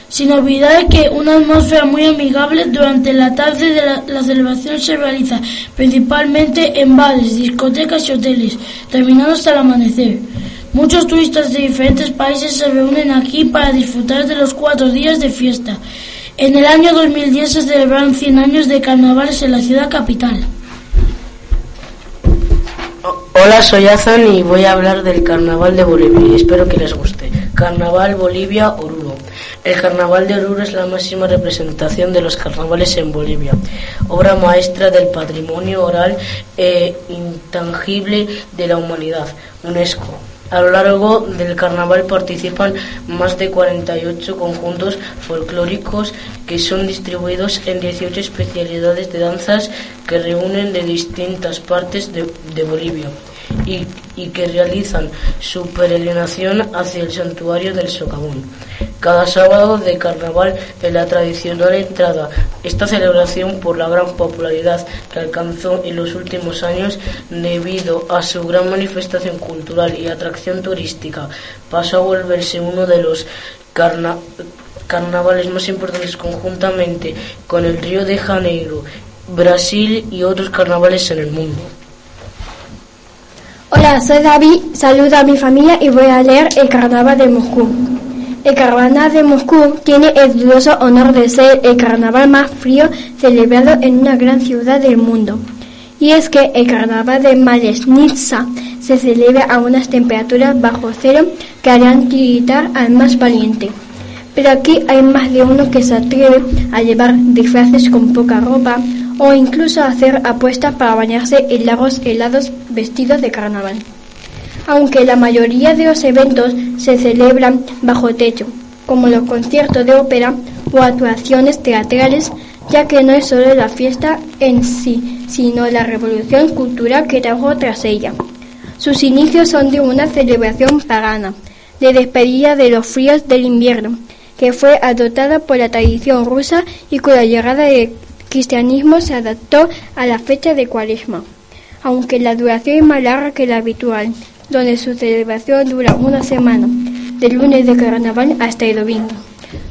Sin olvidar que una atmósfera muy amigable durante la tarde de la, celebración se realiza principalmente en bares, discotecas y hoteles, terminando hasta el amanecer. Muchos turistas de diferentes países se reúnen aquí para disfrutar de los cuatro días de fiesta. En el año 2010 se celebraron 100 años de carnavales en la ciudad capital. Hola, soy Azan y voy a hablar del Carnaval de Bolivia espero que les guste. Carnaval Bolivia Oruro. El Carnaval de Oruro es la máxima representación de los carnavales en Bolivia, obra maestra del patrimonio oral e intangible de la humanidad, UNESCO. A lo largo del carnaval participan más de 48 conjuntos folclóricos que son distribuidos en 18 especialidades de danzas que reúnen de distintas partes de, Bolivia y, que realizan su peregrinación hacia el santuario del Socavón. Cada sábado de carnaval en la tradicional entrada. Esta celebración, por la gran popularidad que alcanzó en los últimos años debido a su gran manifestación cultural y atracción turística, pasó a volverse uno de los carnavales más importantes conjuntamente con el Río de Janeiro, Brasil y otros carnavales en el mundo. Hola, soy David, saludo a mi familia y voy a leer el carnaval de Moscú. El carnaval de Moscú tiene el dudoso honor de ser el carnaval más frío celebrado en una gran ciudad del mundo. Y es que el carnaval de Malesnitsa se celebra a unas temperaturas bajo cero que harán tiritar al más valiente. Pero aquí hay más de uno que se atreve a llevar disfraces con poca ropa o incluso a hacer apuestas para bañarse en lagos helados vestidos de carnaval aunque la mayoría de los eventos se celebran bajo techo, como los conciertos de ópera o actuaciones teatrales, ya que no es solo la fiesta en sí, sino la revolución cultural que trajo tras ella. Sus inicios son de una celebración pagana, de despedida de los fríos del invierno, que fue adoptada por la tradición rusa y con la llegada del cristianismo se adaptó a la fecha de cuaresma, aunque la duración es más larga que la habitual, donde su celebración dura una semana, del lunes de carnaval hasta el domingo,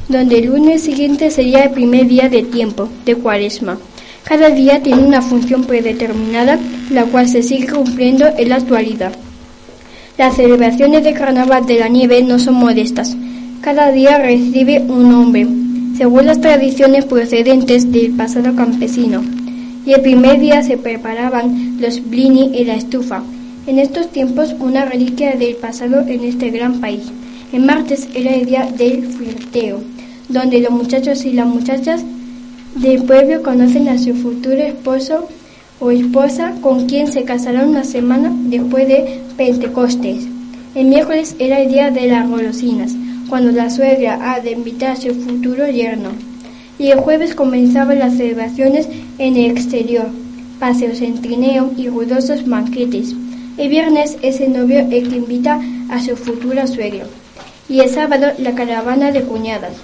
donde el lunes siguiente sería el primer día de tiempo, de cuaresma. Cada día tiene una función predeterminada, la cual se sigue cumpliendo en la actualidad. Las celebraciones de carnaval de la nieve no son modestas. Cada día recibe un nombre, según las tradiciones procedentes del pasado campesino. Y el primer día se preparaban los blini en la estufa, en estos tiempos una reliquia del pasado en este gran país. El martes era el día del flirteo, donde los muchachos y las muchachas del pueblo conocen a su futuro esposo o esposa con quien se casarán una semana después de Pentecostés. El miércoles era el día de las golosinas, cuando la suegra ha de invitar a su futuro yerno. Y el jueves comenzaban las celebraciones en el exterior, paseos en trineo y ruidosos banquetes. El viernes es el novio el que invita a su futura suegra. Y el sábado la caravana de cuñadas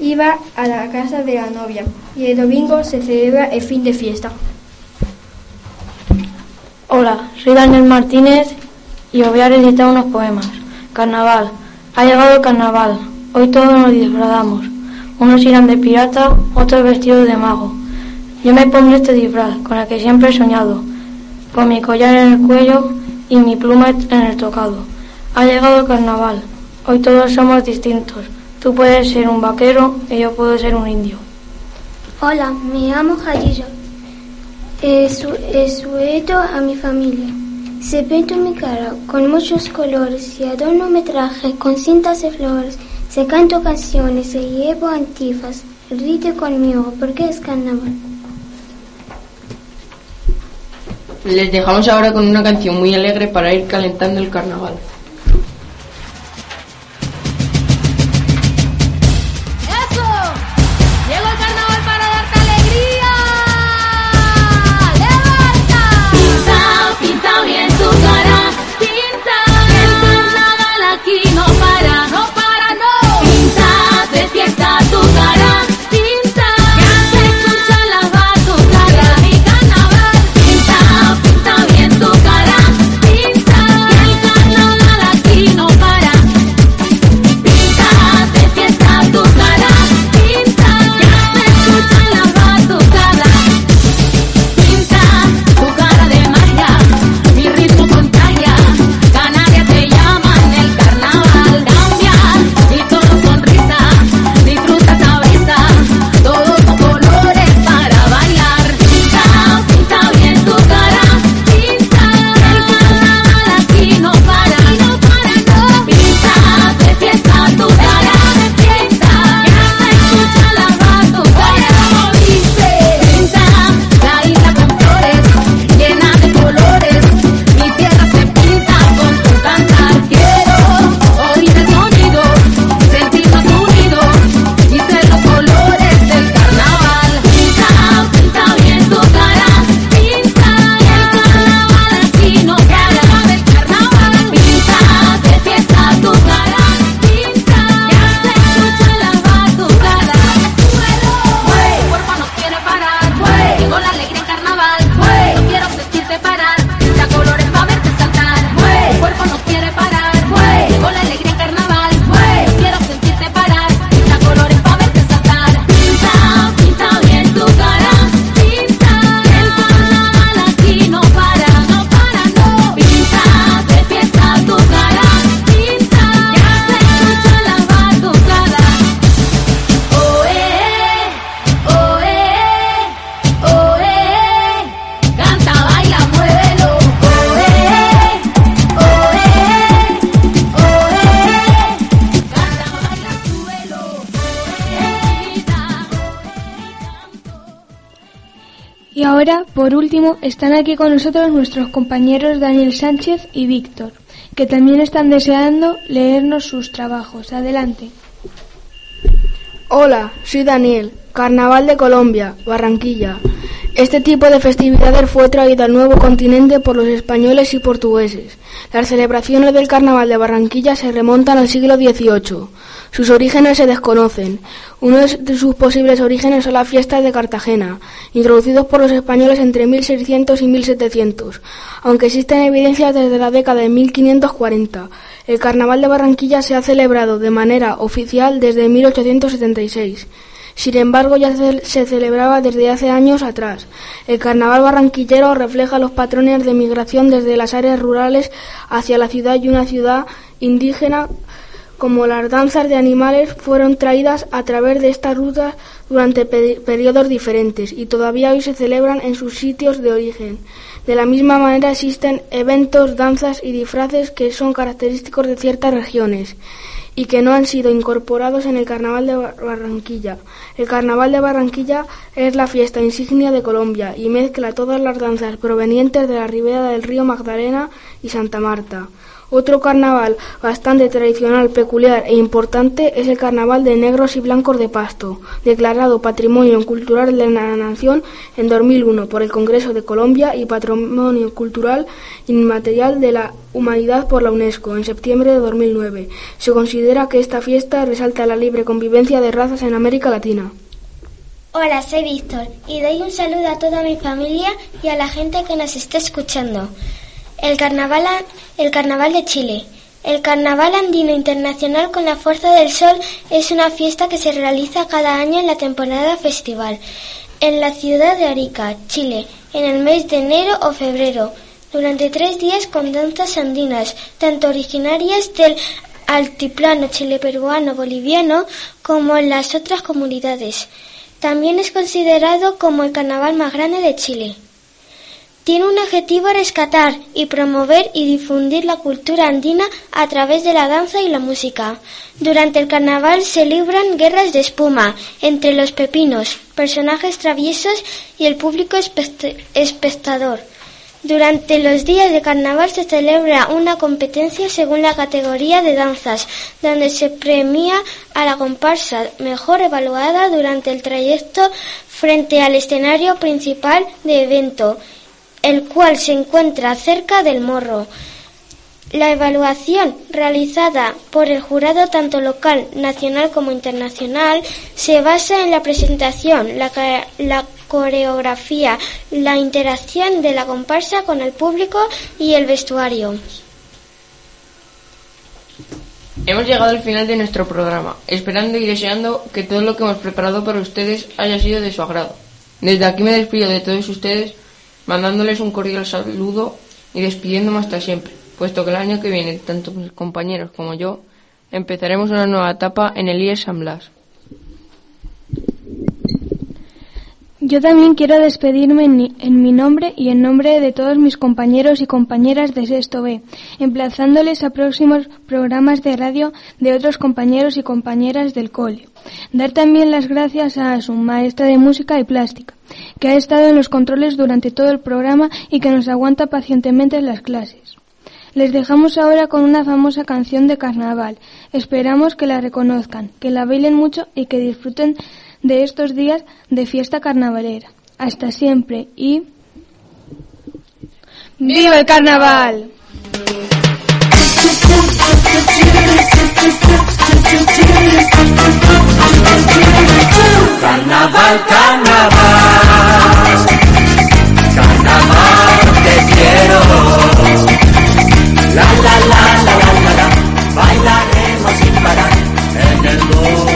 iba a la casa de la novia. Y el domingo se celebra el fin de fiesta. Hola, soy Daniel Martínez y os voy a recitar unos poemas. Carnaval. Ha llegado el carnaval. Hoy todos nos disfrazamos. Unos irán de pirata, otros vestidos de mago. Yo me pondré este disfraz, con el que siempre he soñado, con mi collar en el cuello y mi pluma en el tocado. Ha llegado el carnaval. Hoy todos somos distintos. Tú puedes ser un vaquero y yo puedo ser un indio. Hola, me llamo Jadilla. Sueto a mi familia. Se pinto mi cara con muchos colores y adorno mi traje con cintas de flores. Se canto canciones, se llevo antifas. Rite conmigo porque es carnaval. Les dejamos ahora con una canción muy alegre para ir calentando el carnaval. Por último, están aquí con nosotros nuestros compañeros Daniel Sánchez y Víctor, que también están deseando leernos sus trabajos. Adelante. Hola, soy Daniel, Carnaval de Colombia, Barranquilla. Este tipo de festividades fue traído al nuevo continente por los españoles y portugueses. Las celebraciones del Carnaval de Barranquilla se remontan al siglo XVIII. Sus orígenes se desconocen. Uno de sus posibles orígenes son las fiestas de Cartagena, introducidos por los españoles entre 1600 y 1700, aunque existen evidencias desde la década de 1540. El Carnaval de Barranquilla se ha celebrado de manera oficial desde 1876. Sin embargo, ya se, celebraba desde hace años atrás. El carnaval barranquillero refleja los patrones de migración desde las áreas rurales hacia la ciudad y una ciudad indígena como las danzas de animales fueron traídas a través de estas rutas durante pe- periodos diferentes y todavía hoy se celebran en sus sitios de origen. De la misma manera existen eventos, danzas y disfraces que son característicos de ciertas regiones y que no han sido incorporados en el Carnaval de Bar- Barranquilla. El Carnaval de Barranquilla es la fiesta insignia de Colombia y mezcla todas las danzas provenientes de la ribera del río Magdalena y Santa Marta. Otro carnaval bastante tradicional, peculiar e importante es el Carnaval de Negros y Blancos de Pasto, declarado Patrimonio Cultural de la Nación en 2001 por el Congreso de Colombia y Patrimonio Cultural Inmaterial de la Humanidad por la UNESCO en septiembre de 2009. Se considera que esta fiesta resalta la libre convivencia de razas en América Latina. Hola, soy Víctor y doy un saludo a toda mi familia y a la gente que nos está escuchando. El carnaval, el carnaval de Chile. El Carnaval Andino Internacional con la Fuerza del Sol es una fiesta que se realiza cada año en la temporada festival en la ciudad de Arica, Chile, en el mes de enero o febrero, durante tres días con danzas andinas, tanto originarias del altiplano chile-peruano boliviano como en las otras comunidades. También es considerado como el carnaval más grande de Chile. Tiene un objetivo rescatar y promover y difundir la cultura andina a través de la danza y la música. Durante el carnaval se libran guerras de espuma entre los pepinos, personajes traviesos y el público espectador. Durante los días de carnaval se celebra una competencia según la categoría de danzas, donde se premia a la comparsa mejor evaluada durante el trayecto frente al escenario principal de evento el cual se encuentra cerca del morro. La evaluación realizada por el jurado tanto local, nacional como internacional se basa en la presentación, la, la, coreografía, la interacción de la comparsa con el público y el vestuario. Hemos llegado al final de nuestro programa, esperando y deseando que todo lo que hemos preparado para ustedes haya sido de su agrado. Desde aquí me despido de todos ustedes mandándoles un cordial saludo y despidiéndome hasta siempre, puesto que el año que viene, tanto mis compañeros como yo, empezaremos una nueva etapa en el IES San Blas. Yo también quiero despedirme en, mi nombre y en nombre de todos mis compañeros y compañeras de Sexto B, emplazándoles a próximos programas de radio de otros compañeros y compañeras del cole. Dar también las gracias a su maestra de música y plástica, que ha estado en los controles durante todo el programa y que nos aguanta pacientemente en las clases. Les dejamos ahora con una famosa canción de carnaval. Esperamos que la reconozcan, que la bailen mucho y que disfruten de estos días de fiesta carnavalera. Hasta siempre y... ¡Viva el carnaval! Carnaval, carnaval, carnaval te quiero. La la la la la la la, bailaremos sin parar en el mundo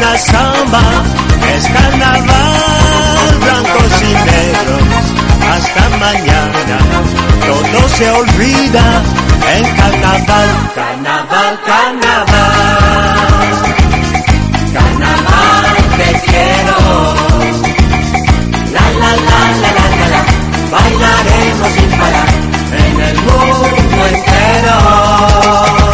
una samba, es carnaval, blancos y negros hasta mañana. Todo se olvida en carnaval, carnaval, carnaval. Carnaval te quiero. La la la la la la la. Bailaremos sin parar en el mundo entero.